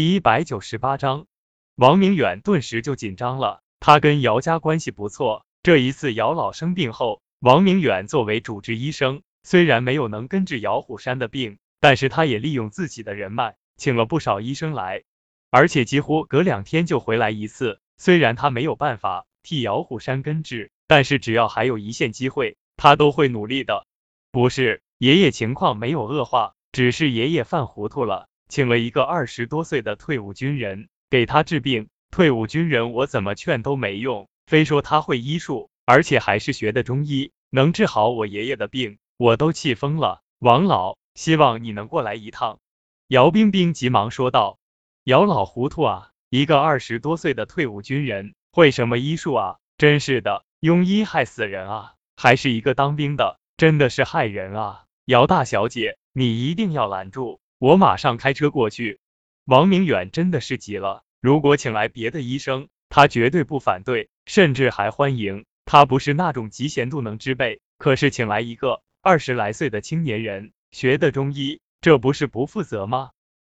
第一百九十八章，王明远顿时就紧张了。他跟姚家关系不错，这一次姚老生病后，王明远作为主治医生，虽然没有能根治姚虎山的病，但是他也利用自己的人脉，请了不少医生来，而且几乎隔两天就回来一次。虽然他没有办法替姚虎山根治，但是只要还有一线机会，他都会努力的。不是爷爷情况没有恶化，只是爷爷犯糊涂了。请了一个二十多岁的退伍军人给他治病，退伍军人我怎么劝都没用，非说他会医术，而且还是学的中医，能治好我爷爷的病，我都气疯了。王老，希望你能过来一趟。姚冰冰急忙说道。姚老糊涂啊，一个二十多岁的退伍军人会什么医术啊？真是的，庸医害死人啊！还是一个当兵的，真的是害人啊！姚大小姐，你一定要拦住。我马上开车过去。王明远真的是急了，如果请来别的医生，他绝对不反对，甚至还欢迎。他不是那种嫉贤妒能之辈，可是请来一个二十来岁的青年人，学的中医，这不是不负责吗？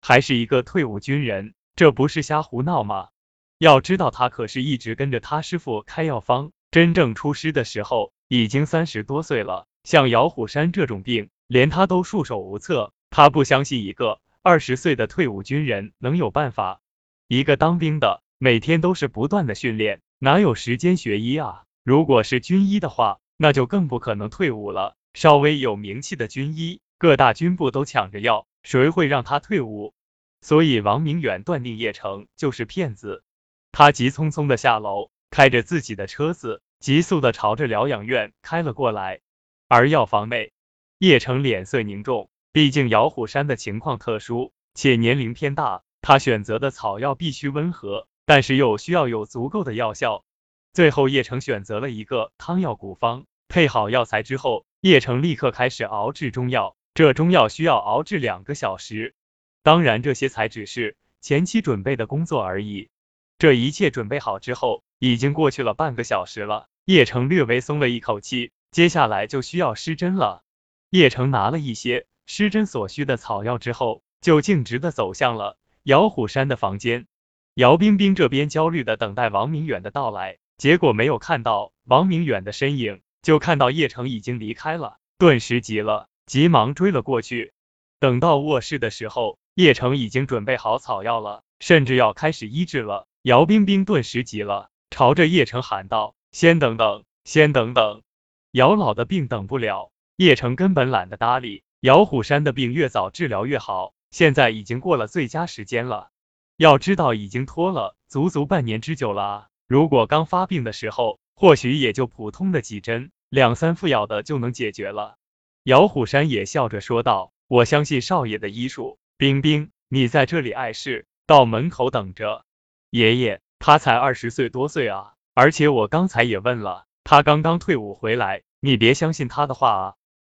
还是一个退伍军人，这不是瞎胡闹吗？要知道他可是一直跟着他师傅开药方，真正出师的时候已经三十多岁了。像姚虎山这种病，连他都束手无策。他不相信一个二十岁的退伍军人能有办法。一个当兵的每天都是不断的训练，哪有时间学医啊？如果是军医的话，那就更不可能退伍了。稍微有名气的军医，各大军部都抢着要，谁会让他退伍？所以王明远断定叶城就是骗子。他急匆匆的下楼，开着自己的车子，急速的朝着疗养院开了过来。而药房内，叶城脸色凝重。毕竟姚虎山的情况特殊，且年龄偏大，他选择的草药必须温和，但是又需要有足够的药效。最后叶城选择了一个汤药古方，配好药材之后，叶城立刻开始熬制中药。这中药需要熬制两个小时，当然这些才只是前期准备的工作而已。这一切准备好之后，已经过去了半个小时了，叶城略微松了一口气，接下来就需要施针了。叶城拿了一些。施针所需的草药之后，就径直的走向了姚虎山的房间。姚冰冰这边焦虑的等待王明远的到来，结果没有看到王明远的身影，就看到叶城已经离开了，顿时急了，急忙追了过去。等到卧室的时候，叶城已经准备好草药了，甚至要开始医治了。姚冰冰顿时急了，朝着叶城喊道：“先等等，先等等，姚老的病等不了。”叶城根本懒得搭理。姚虎山的病越早治疗越好，现在已经过了最佳时间了。要知道，已经拖了足足半年之久了！如果刚发病的时候，或许也就普通的几针、两三副药的就能解决了。姚虎山也笑着说道：“我相信少爷的医术。冰冰，你在这里碍事，到门口等着。爷爷，他才二十岁多岁啊，而且我刚才也问了，他刚刚退伍回来，你别相信他的话啊。”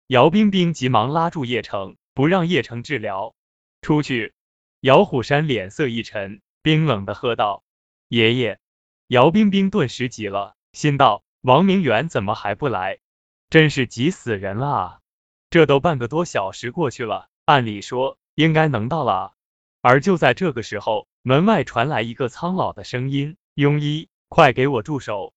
姚冰冰急忙拉住叶城，不让叶城治疗。出去！姚虎山脸色一沉，冰冷的喝道：“爷爷！”姚冰冰顿时急了，心道：王明远怎么还不来？真是急死人了啊！这都半个多小时过去了，按理说应该能到了。而就在这个时候，门外传来一个苍老的声音：“庸医，快给我住手！”